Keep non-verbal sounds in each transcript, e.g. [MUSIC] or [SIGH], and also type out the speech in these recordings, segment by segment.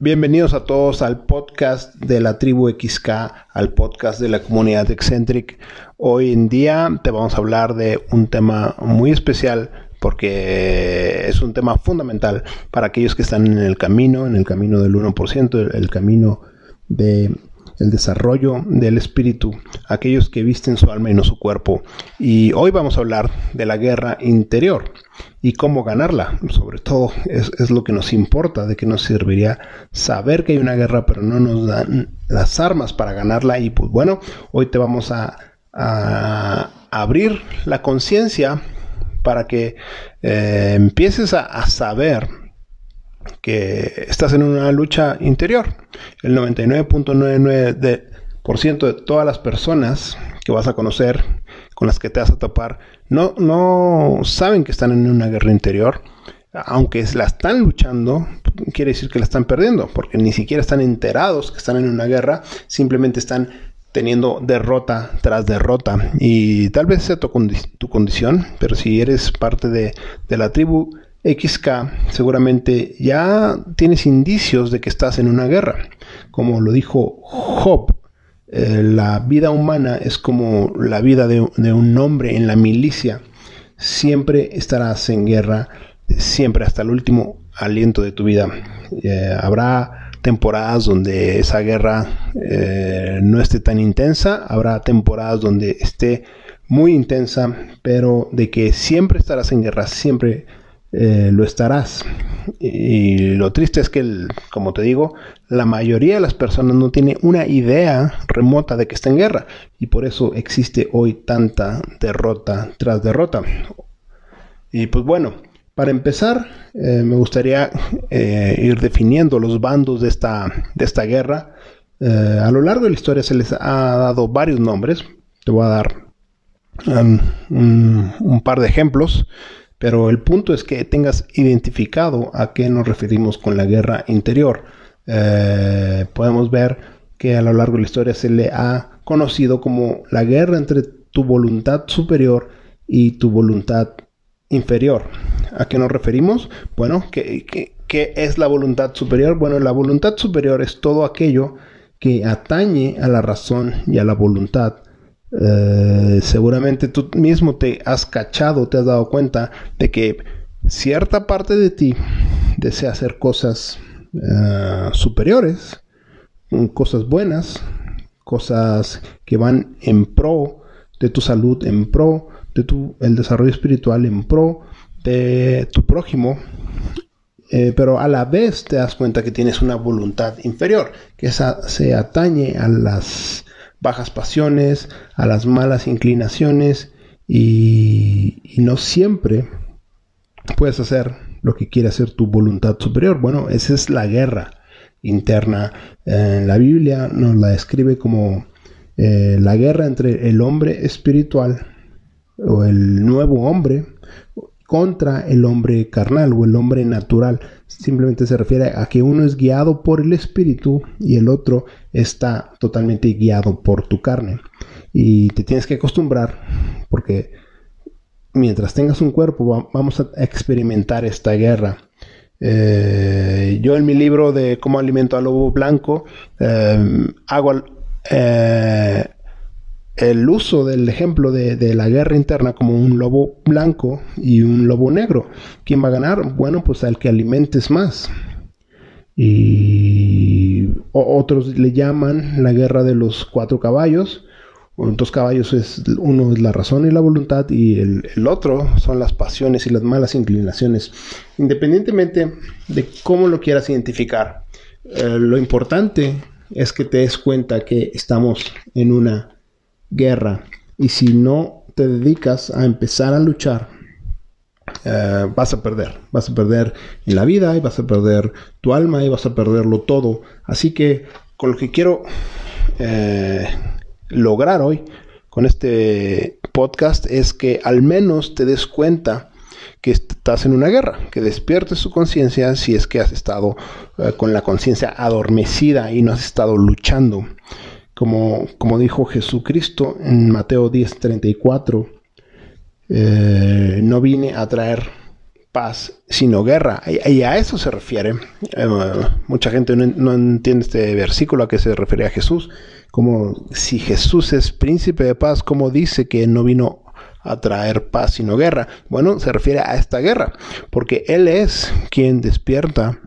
Bienvenidos a todos al podcast de la tribu XK, al podcast de la comunidad Eccentric. Hoy en día te vamos a hablar de un tema muy especial porque es un tema fundamental para aquellos que están en el camino, en el camino del 1%, el camino de el desarrollo del espíritu, aquellos que visten su alma y no su cuerpo. Y hoy vamos a hablar de la guerra interior y cómo ganarla. Sobre todo es, lo que nos importa, de que nos serviría saber que hay una guerra, pero no nos dan las armas para ganarla. Y pues bueno, hoy te vamos a, abrir la conciencia para que eh, empieces a saber que estás en una lucha interior. El 99.99% de todas las personas que vas a conocer, con las que te vas a topar, no, no saben que están en una guerra interior. Aunque la están luchando, quiere decir que la están perdiendo, porque ni siquiera están enterados que están en una guerra, simplemente están teniendo derrota tras derrota. Y tal vez sea tu, tu condición, pero si eres parte de, de la tribu XK seguramente ya tienes indicios de que estás en una guerra. Como lo dijo Job, eh, la vida humana es como la vida de, un hombre en la milicia. Siempre estarás en guerra, siempre hasta el último aliento de tu vida. Eh, habrá temporadas donde esa guerra eh, no esté tan intensa, habrá temporadas donde esté muy intensa, pero de que siempre estarás en guerra, siempre eh, lo estarás. Y lo triste es que, como te digo, la mayoría de las personas no tiene una idea remota de que está en guerra. Y por eso existe hoy tanta derrota tras derrota. Y pues bueno, para empezar, eh, me gustaría eh, ir definiendo los bandos de esta, de esta guerra. a lo largo de la historia se les ha dado varios nombres. Te voy a dar um, un par de ejemplos. Pero el punto es que tengas identificado a qué nos referimos con la guerra interior. Eh, podemos ver que a lo largo de la historia se le ha conocido como la guerra entre tu voluntad superior y tu voluntad inferior. ¿A qué nos referimos? Bueno, ¿qué, qué es la voluntad superior? Bueno, la voluntad superior es todo aquello que atañe a la razón y a la voluntad eh, seguramente tú mismo te has cachado, te has dado cuenta de que cierta parte de ti desea hacer cosas eh, superiores, cosas buenas, cosas que van en pro de tu salud, en pro de tu el desarrollo espiritual, en pro de tu prójimo. Eh, pero a la vez te das cuenta que tienes una voluntad inferior, que esa se atañe a las bajas pasiones, a las malas inclinaciones y, no siempre puedes hacer lo que quiere hacer tu voluntad superior. Bueno, esa es la guerra interna. En la Biblia nos la describe como eh, la guerra entre el hombre espiritual o el nuevo hombre contra el hombre carnal o el hombre natural. Simplemente se refiere a que uno es guiado por el espíritu y el otro está totalmente guiado por tu carne. Y te tienes que acostumbrar porque mientras tengas un cuerpo vamos a experimentar esta guerra. Eh, yo en mi libro de cómo alimento al lobo blanco eh, hago eh, el uso del ejemplo de, la guerra interna como un lobo blanco y un lobo negro. ¿Quién va a ganar? Bueno, pues al que alimentes más. Y otros le llaman la guerra de los cuatro caballos. Dos caballos es uno es la razón y la voluntad y el, otro son las pasiones y las malas inclinaciones. Independientemente de cómo lo quieras identificar, eh, lo importante es que te des cuenta que estamos en una guerra. Y si no te dedicas a empezar a luchar, eh, vas a perder. Vas a perder en la vida y vas a perder tu alma y vas a perderlo todo. Así que con lo que quiero eh, lograr hoy con este podcast es que al menos te des cuenta que estás en una guerra, que despiertes tu conciencia si es que has estado eh, con la conciencia adormecida y no has estado luchando como, como dijo Jesucristo en Mateo 10:34, eh, no vine a traer paz sino guerra. Y, a eso se refiere. Eh, mucha gente no, entiende este versículo a que se refiere a Jesús. Como si Jesús es príncipe de paz, como dice que no vino a traer paz sino guerra. Bueno, se refiere a esta guerra, porque Él es quien despierta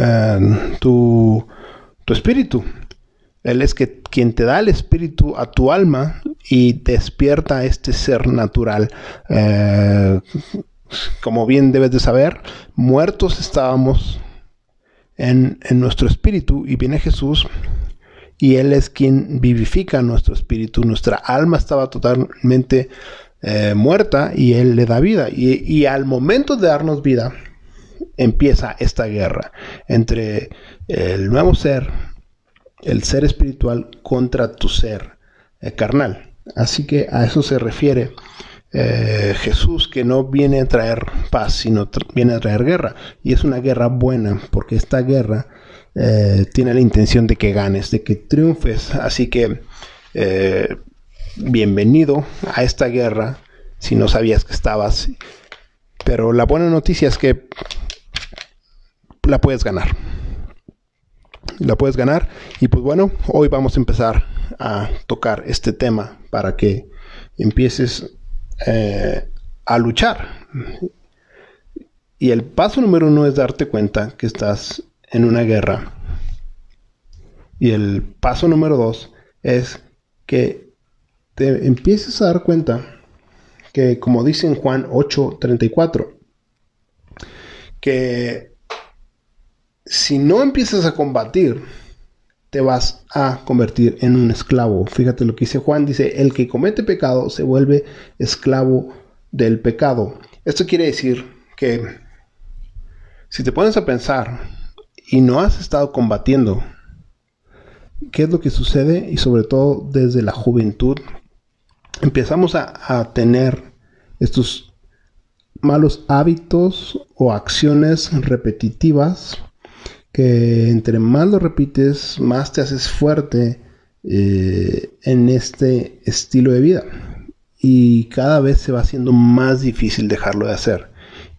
eh, tu, tu espíritu. Él es que, quien te da el espíritu a tu alma y despierta este ser natural. Eh, como bien debes de saber, muertos estábamos en, nuestro espíritu y viene Jesús y Él es quien vivifica nuestro espíritu. Nuestra alma estaba totalmente eh, muerta y Él le da vida. Y, al momento de darnos vida, empieza esta guerra entre el nuevo ser, el ser espiritual, contra tu ser eh, carnal. Así que a eso se refiere eh, Jesús que no viene a traer paz, sino viene a traer guerra. Y es una guerra buena, porque esta guerra eh, tiene la intención de que ganes, de que triunfes. Así que bienvenido a esta guerra si no sabías que estabas. Pero la buena noticia es que la puedes ganar. La puedes ganar. Y pues bueno, hoy vamos a empezar a tocar este tema para que empieces eh, a luchar. Y el paso número uno es darte cuenta que estás en una guerra. Y el paso número dos es que te empieces a dar cuenta que, como dice en Juan 8:34, que si no empiezas a combatir, te vas a convertir en un esclavo. Fíjate lo que dice Juan, dice, el que comete pecado se vuelve esclavo del pecado. Esto quiere decir que si te pones a pensar y no has estado combatiendo, ¿qué es lo que sucede? Y sobre todo desde la juventud, empezamos a, a tener estos malos hábitos o acciones repetitivas que entre más lo repites, más te haces fuerte eh, en este estilo de vida. Y cada vez se va haciendo más difícil dejarlo de hacer.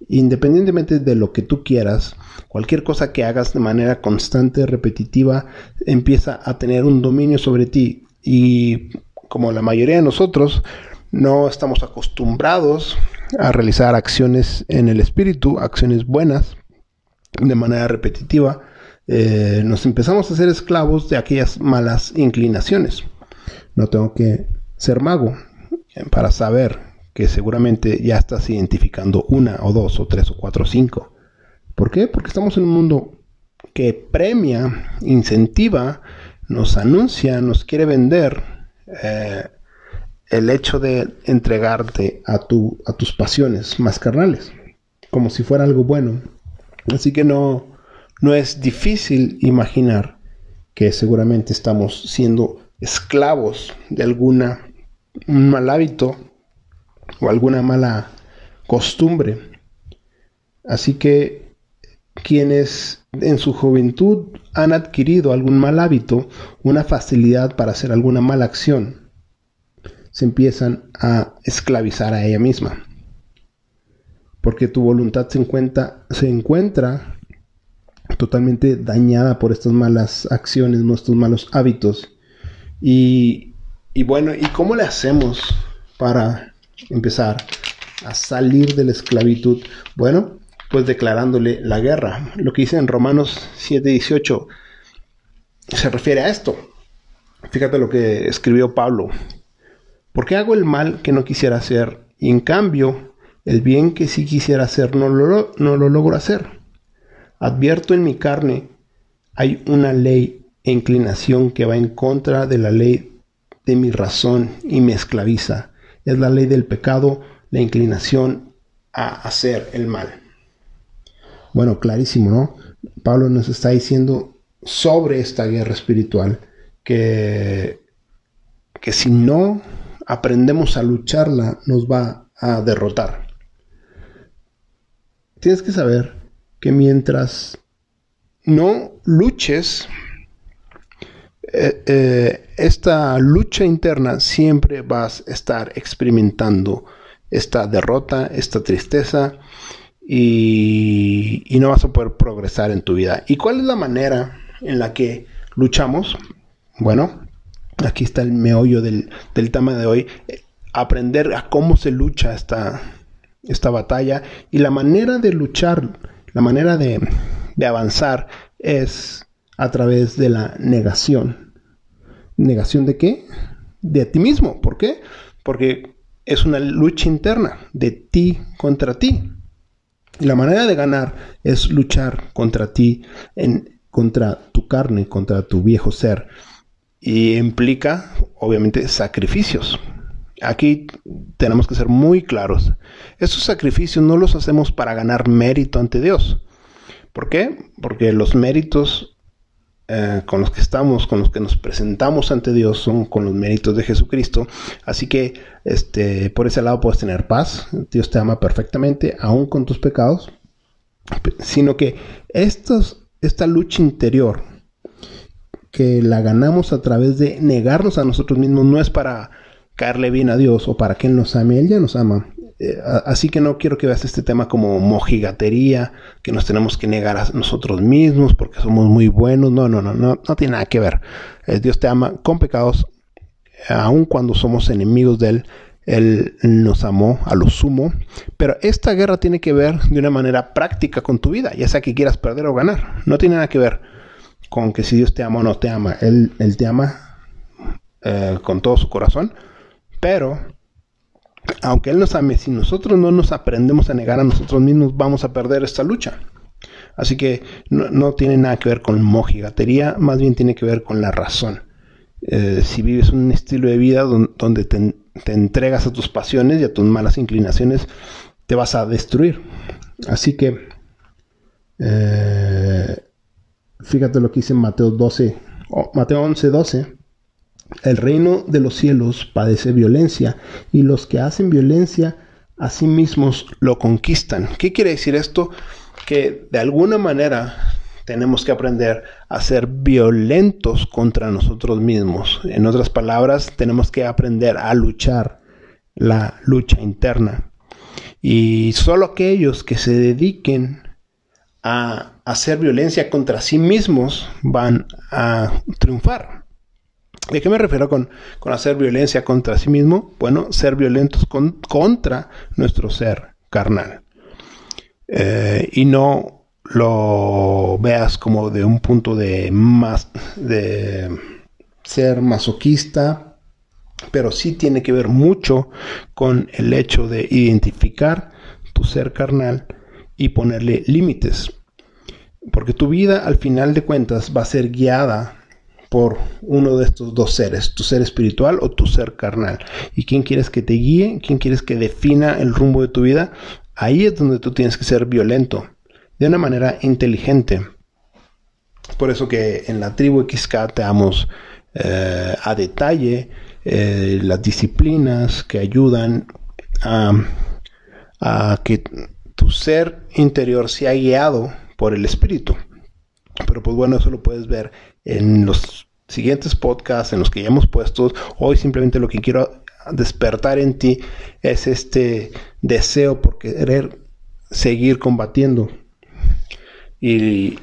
Independientemente de lo que tú quieras, cualquier cosa que hagas de manera constante, repetitiva, empieza a tener un dominio sobre ti. Y como la mayoría de nosotros, no estamos acostumbrados a realizar acciones en el espíritu, acciones buenas, de manera repetitiva, eh, nos empezamos a ser esclavos de aquellas malas inclinaciones. No tengo que ser mago eh, para saber que seguramente ya estás identificando una o dos o tres o cuatro o cinco. ¿Por qué? Porque estamos en un mundo que premia, incentiva, nos anuncia, nos quiere vender eh, el hecho de entregarte a, tu, a tus pasiones más carnales, como si fuera algo bueno. Así que no, no es difícil imaginar que seguramente estamos siendo esclavos de alguna un mal hábito o alguna mala costumbre. Así que quienes en su juventud han adquirido algún mal hábito, una facilidad para hacer alguna mala acción, se empiezan a esclavizar a ella misma porque tu voluntad se encuentra, se encuentra totalmente dañada por estas malas acciones, nuestros malos hábitos. Y, y bueno, ¿y cómo le hacemos para empezar a salir de la esclavitud? Bueno, pues declarándole la guerra. Lo que dice en Romanos 7:18 se refiere a esto. Fíjate lo que escribió Pablo. ¿Por qué hago el mal que no quisiera hacer? Y en cambio el bien que sí quisiera hacer no lo, no lo logro hacer. Advierto en mi carne, hay una ley e inclinación que va en contra de la ley de mi razón y me esclaviza. Es la ley del pecado, la inclinación a hacer el mal. Bueno, clarísimo, ¿no? Pablo nos está diciendo sobre esta guerra espiritual que, que si no aprendemos a lucharla nos va a derrotar tienes que saber que mientras no luches, eh, eh, esta lucha interna siempre vas a estar experimentando esta derrota, esta tristeza y, y no vas a poder progresar en tu vida. ¿Y cuál es la manera en la que luchamos? Bueno, aquí está el meollo del, del tema de hoy. Aprender a cómo se lucha esta, esta batalla y la manera de luchar, la manera de, de avanzar es a través de la negación. ¿Negación de qué? De ti mismo. ¿Por qué? Porque es una lucha interna de ti contra ti. Y la manera de ganar es luchar contra ti, en, contra tu carne, contra tu viejo ser. Y implica, obviamente, sacrificios. Aquí tenemos que ser muy claros. Estos sacrificios no los hacemos para ganar mérito ante Dios. ¿Por qué? Porque los méritos eh, con los que estamos, con los que nos presentamos ante Dios, son con los méritos de Jesucristo. Así que este, por ese lado puedes tener paz. Dios te ama perfectamente, aún con tus pecados. Sino que esta lucha interior que la ganamos a través de negarnos a nosotros mismos no es para caerle bien a Dios o para que Él nos ame. Él ya nos ama. Eh, así que no quiero que veas este tema como mojigatería, que nos tenemos que negar a nosotros mismos porque somos muy buenos. No, no, no, no, no tiene nada que ver. Eh, Dios te ama con pecados, aun cuando somos enemigos de Él. Él nos amó a lo sumo. Pero esta guerra tiene que ver de una manera práctica con tu vida, ya sea que quieras perder o ganar. No tiene nada que ver con que si Dios te ama o no te ama. Él, él te ama eh, con todo su corazón. Pero aunque Él nos ame, si nosotros no nos aprendemos a negar a nosotros mismos, vamos a perder esta lucha. Así que no, tiene nada que ver con mojigatería, más bien tiene que ver con la razón. Eh, si vives un estilo de vida donde te, entregas a tus pasiones y a tus malas inclinaciones, te vas a destruir. Así que, eh, fíjate lo que dice Mateo 12, Mateo 11, 12. El reino de los cielos padece violencia y los que hacen violencia a sí mismos lo conquistan. ¿Qué quiere decir esto? Que de alguna manera tenemos que aprender a ser violentos contra nosotros mismos. En otras palabras, tenemos que aprender a luchar la lucha interna. Y solo aquellos que se dediquen a hacer violencia contra sí mismos van a triunfar. ¿De qué me refiero con, hacer violencia contra sí mismo? Bueno, ser violentos contra nuestro ser carnal. Eh, y no lo veas como de un punto de más de ser masoquista, pero sí tiene que ver mucho con el hecho de identificar tu ser carnal y ponerle límites. Porque tu vida al final de cuentas va a ser guiada por uno de estos dos seres, tu ser espiritual o tu ser carnal. ¿Y quién quieres que te guíe? ¿Quién quieres que defina el rumbo de tu vida? Ahí es donde tú tienes que ser violento, de una manera inteligente. Por eso que en la tribu XK te damos eh, a detalle eh, las disciplinas que ayudan a, a que tu ser interior sea guiado por el espíritu. Pero pues bueno, eso lo puedes ver en los siguientes podcasts, en los que ya hemos puesto. Hoy simplemente lo que quiero despertar en ti es este deseo por querer seguir combatiendo. Y,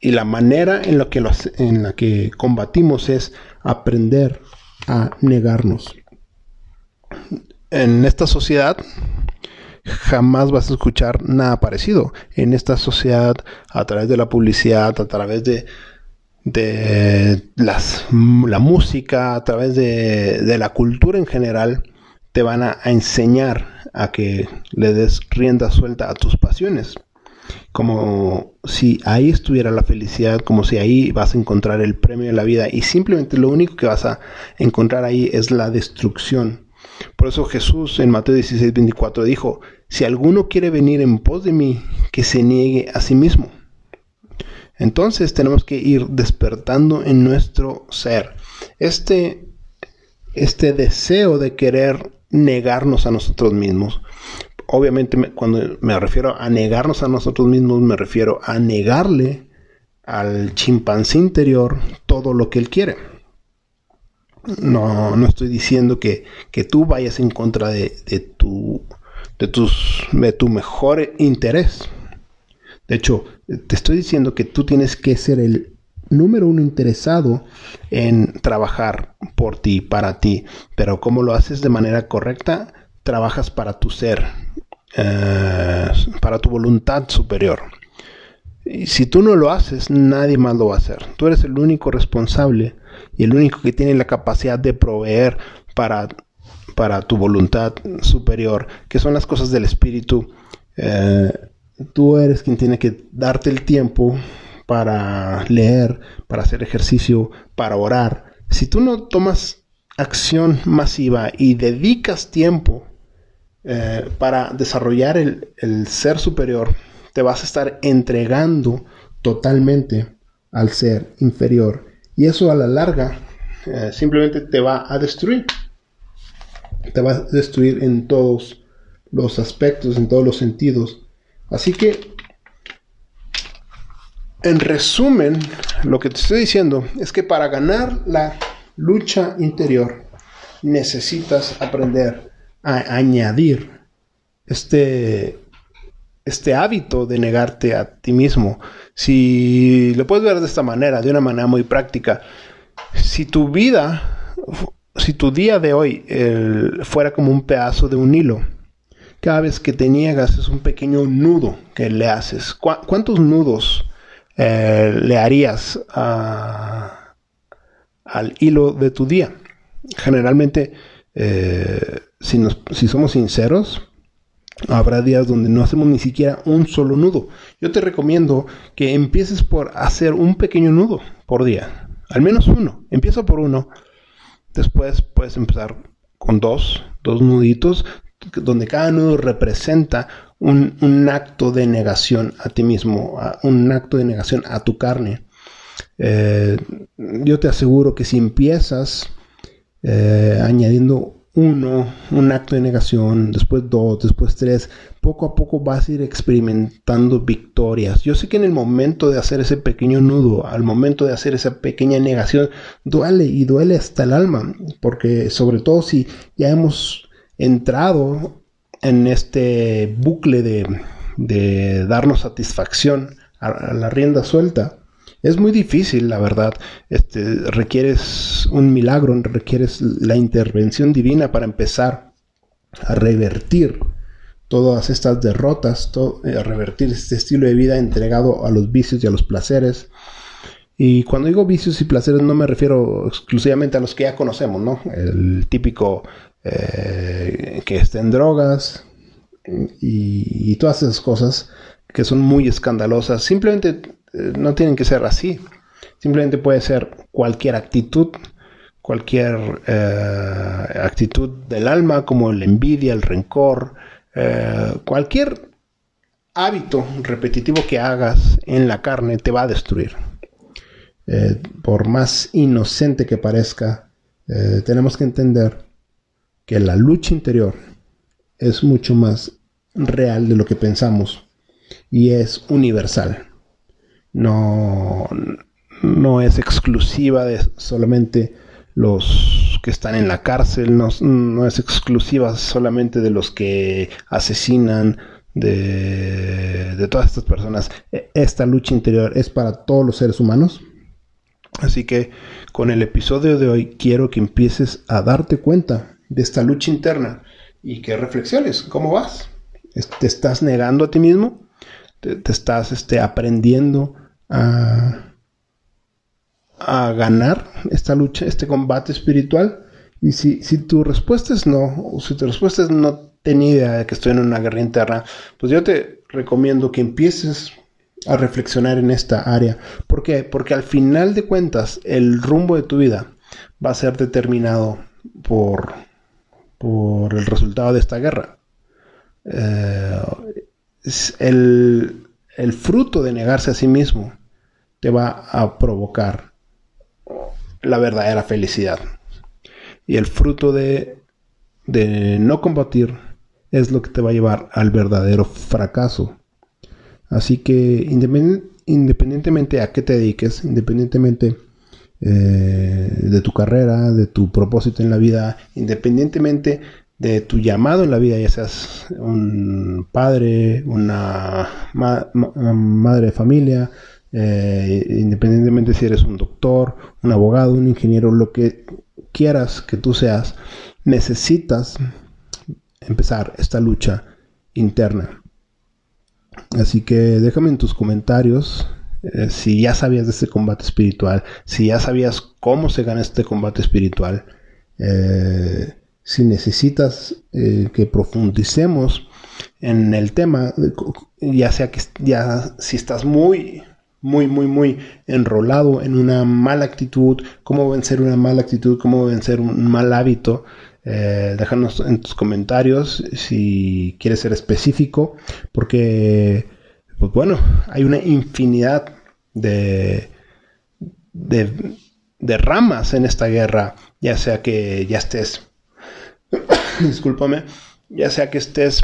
y la manera en la, que en la que combatimos es aprender a negarnos. En esta sociedad jamás vas a escuchar nada parecido. En esta sociedad, a través de la publicidad, a través de, de las, la música, a través de, de, la cultura en general, te van a, enseñar a que le des rienda suelta a tus pasiones. Como si ahí estuviera la felicidad, como si ahí vas a encontrar el premio de la vida y simplemente lo único que vas a encontrar ahí es la destrucción. Por eso Jesús en Mateo 16, 24 dijo, si alguno quiere venir en pos de mí, que se niegue a sí mismo. Entonces tenemos que ir despertando en nuestro ser este, este deseo de querer negarnos a nosotros mismos. Obviamente cuando me refiero a negarnos a nosotros mismos, me refiero a negarle al chimpancé interior todo lo que él quiere. No, no estoy diciendo que, que tú vayas en contra de, de, tu de, tus, de tu mejor interés. De hecho, te estoy diciendo que tú tienes que ser el número uno interesado en trabajar por ti, para ti. Pero como lo haces de manera correcta, trabajas para tu ser, eh, para tu voluntad superior. Y si tú no lo haces, nadie más lo va a hacer. Tú eres el único responsable y el único que tiene la capacidad de proveer para, para tu voluntad superior, que son las cosas del espíritu. Eh, tú eres quien tiene que darte el tiempo para leer, para hacer ejercicio, para orar. Si tú no tomas acción masiva y dedicas tiempo eh, para desarrollar el, ser superior, te vas a estar entregando totalmente al ser inferior. Y eso a la larga eh, simplemente te va a destruir. Te va a destruir en todos los aspectos, en todos los sentidos. Así que en resumen, lo que te estoy diciendo es que para ganar la lucha interior necesitas aprender a añadir este, este hábito de negarte a ti mismo. Si lo puedes ver de esta manera, de una manera muy práctica, si tu vida, si tu día de hoy fuera como un pedazo de un hilo, cada vez que te niegas es un pequeño nudo que le haces. ¿Cuántos nudos eh, le harías al hilo de tu día. Generalmente, eh, si, si somos sinceros, habrá días donde no hacemos ni siquiera un solo nudo. Yo te recomiendo que empieces por hacer un pequeño nudo por día. Al menos uno. Empieza por uno. Después puedes empezar con dos, dos nuditos, donde cada nudo representa un, acto de negación a ti mismo, un acto de negación a tu carne. Eh, yo te aseguro que si empiezas eh, añadiendo uno, un acto de negación, después dos, después tres, poco a poco vas a ir experimentando victorias. Yo sé que en el momento de hacer ese pequeño nudo, al momento de hacer esa pequeña negación, duele y duele hasta el alma, porque sobre todo si ya hemos entrado en este bucle de, darnos satisfacción a, la rienda suelta. Es muy difícil, la verdad. Este, requieres un milagro, requieres la intervención divina para empezar a revertir todas estas derrotas, a revertir este estilo de vida entregado a los vicios y a los placeres. Y cuando digo vicios y placeres no me refiero exclusivamente a los que ya conocemos, ¿no? El típico eh, que estén drogas y, todas esas cosas que son muy escandalosas. Simplemente eh, no tienen que ser así. Simplemente puede ser cualquier actitud, cualquier eh, actitud del alma como la envidia, el rencor, cualquier hábito repetitivo que hagas en la carne te va a destruir. por más inocente que parezca, tenemos que entender que la lucha interior es mucho más real de lo que pensamos y es universal. No, no es exclusiva de solamente los que están en la cárcel, no, no es exclusiva solamente de los que asesinan, de, de, todas estas personas. E, esta lucha interior es para todos los seres humanos. Así que con el episodio de hoy quiero que empieces a darte cuenta de esta lucha interna y que reflexiones, ¿cómo vas? ¿Te estás negando a ti mismo? ¿Te, estás este, aprendiendo a, a ganar esta lucha, este combate espiritual? Y si, si tu respuesta es no, o si tu respuesta es no tenía idea de que estoy en una guerra interna, pues yo te recomiendo que empieces a reflexionar en esta área. ¿Por qué? Porque al final de cuentas el rumbo de tu vida va a ser determinado por por el resultado de esta guerra. Eh, el, fruto de negarse a sí mismo te va a provocar la verdadera felicidad. Y el fruto de, de no combatir es lo que te va a llevar al verdadero fracaso. Así que independientemente a qué te dediques, independientemente eh, de tu carrera, de tu propósito en la vida, independientemente de tu llamado en la vida, ya seas un padre, una madre de familia, eh, independientemente si eres un doctor, un abogado, un ingeniero, lo que quieras que tú seas, necesitas empezar esta lucha interna. Así que déjame en tus comentarios eh, si ya sabías de este combate espiritual, si ya sabías cómo se gana este combate espiritual, eh, si necesitas que profundicemos en el tema, ya sea que ya si estás muy muy, muy, muy enrolado en una mala actitud, cómo vencer una mala actitud, cómo vencer un mal hábito. Eh, déjanos en tus comentarios si quieres ser específico, porque, pues bueno, hay una infinidad de, de, ramas en esta guerra, ya sea que ya estés, [COUGHS] discúlpame, ya sea que estés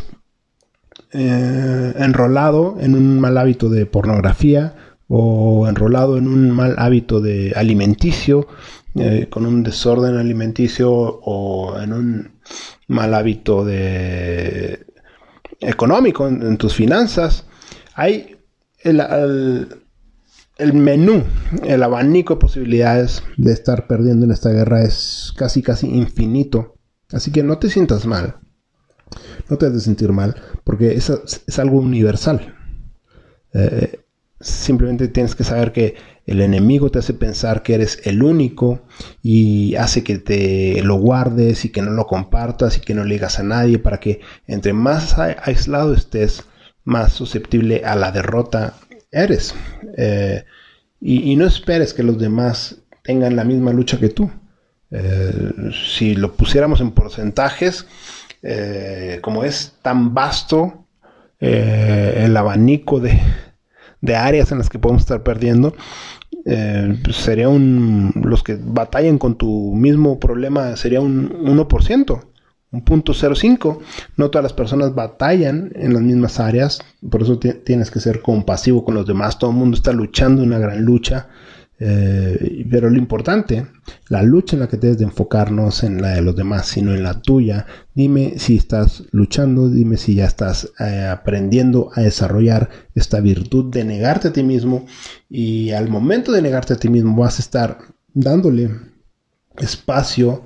eh, enrolado en un mal hábito de pornografía, o enrolado en un mal hábito de alimenticio, eh, con un desorden alimenticio o en un mal hábito de económico en, tus finanzas, hay el, el, menú, el abanico de posibilidades de estar perdiendo en esta guerra es casi casi infinito. Así que no te sientas mal. No te has de sentir mal, porque es, es algo universal. Eh, Simplemente tienes que saber que el enemigo te hace pensar que eres el único y hace que te lo guardes y que no lo compartas y que no le digas a nadie para que entre más aislado estés, más susceptible a la derrota eres. Eh, y, no esperes que los demás tengan la misma lucha que tú. Eh, si lo pusiéramos en porcentajes, eh, como es tan vasto el abanico de, áreas en las que podemos estar perdiendo, pues sería un, los que batallan con tu mismo problema sería un 1%, un punto 0.5. No todas las personas batallan en las mismas áreas, por eso tienes que ser compasivo con los demás. Todo el mundo está luchando una gran lucha eh, pero lo importante, la lucha en la que debes de enfocarnos en la de los demás, sino en la tuya. Dime si estás luchando, dime si ya estás eh, aprendiendo a desarrollar esta virtud de negarte a ti mismo. Y al momento de negarte a ti mismo vas a estar dándole espacio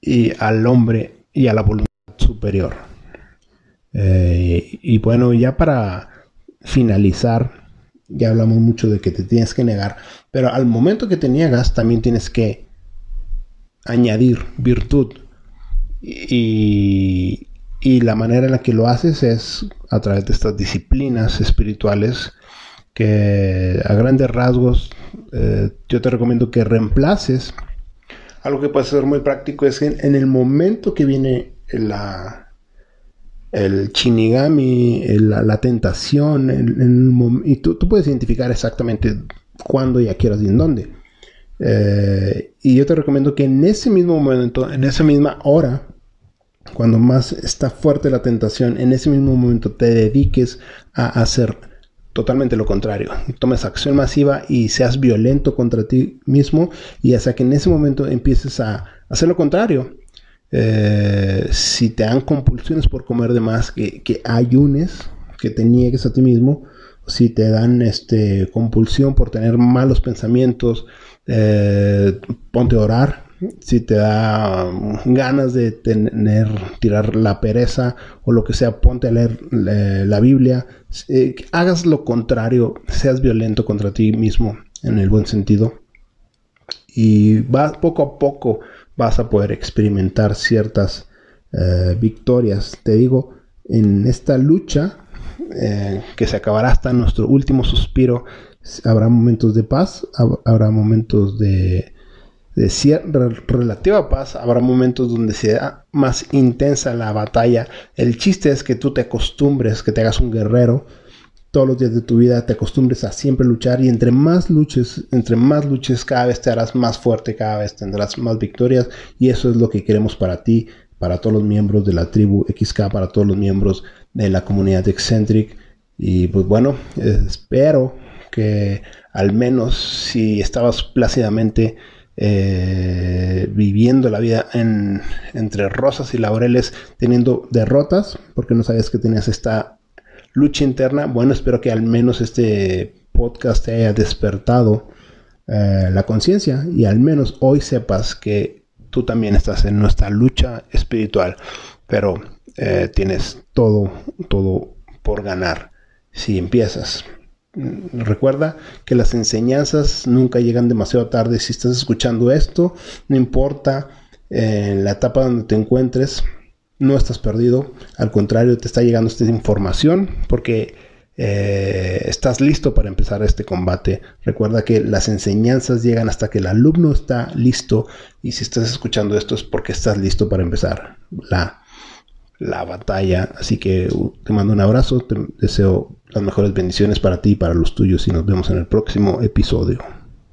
y al hombre y a la voluntad superior. Eh, y bueno, ya para finalizar, ya hablamos mucho de que te tienes que negar, pero al momento que te niegas también tienes que añadir virtud. Y, la manera en la que lo haces es a través de estas disciplinas espirituales que a grandes rasgos eh, yo te recomiendo que reemplaces. Algo que puede ser muy práctico es que en el momento que viene la, el chinigami, la, tentación, y tú, puedes identificar exactamente cuándo y a qué horas y en dónde. Eh, y yo te recomiendo que en ese mismo momento, en esa misma hora, cuando más está fuerte la tentación, en ese mismo momento te dediques a hacer totalmente lo contrario. Tomes acción masiva y seas violento contra ti mismo y hasta que en ese momento empieces a hacer lo contrario. Eh, si te dan compulsiones por comer de más, que, que, ayunes, que te niegues a ti mismo. Si te dan este, compulsión por tener malos pensamientos, eh, ponte a orar. Si te da ganas de tener, tirar la pereza o lo que sea, ponte a leer eh, la Biblia. hagas lo contrario, seas violento contra ti mismo en el buen sentido. Y va poco a poco vas a poder experimentar ciertas eh, victorias. Te digo, en esta lucha eh, que se acabará hasta nuestro último suspiro, habrá momentos de paz, habrá momentos de, de relativa paz, habrá momentos donde sea más intensa la batalla. El chiste es que tú te acostumbres, que te hagas un guerrero. Todos los días de tu vida te acostumbres a siempre luchar y entre más luches, entre más luches, cada vez te harás más fuerte, cada vez tendrás más victorias. Y eso es lo que queremos para ti, para todos los miembros de la tribu XK, para todos los miembros de la comunidad Eccentric y pues bueno, espero que al menos si estabas plácidamente eh, viviendo la vida en, entre rosas y laureles, teniendo derrotas, porque no sabías que tenías esta lucha interna. Bueno, espero que al menos este podcast te haya despertado eh, la conciencia y al menos hoy sepas que tú también estás en nuestra lucha espiritual, pero eh, tienes todo, todo por ganar si empiezas. Recuerda que las enseñanzas nunca llegan demasiado tarde. Si estás escuchando esto, no importa eh, la etapa donde te encuentres, no estás perdido. Al contrario, te está llegando esta información porque eh, estás listo para empezar este combate. Recuerda que las enseñanzas llegan hasta que el alumno está listo y si estás escuchando esto es porque estás listo para empezar la, la batalla. Así que te mando un abrazo, te deseo las mejores bendiciones para ti y para los tuyos y nos vemos en el próximo episodio.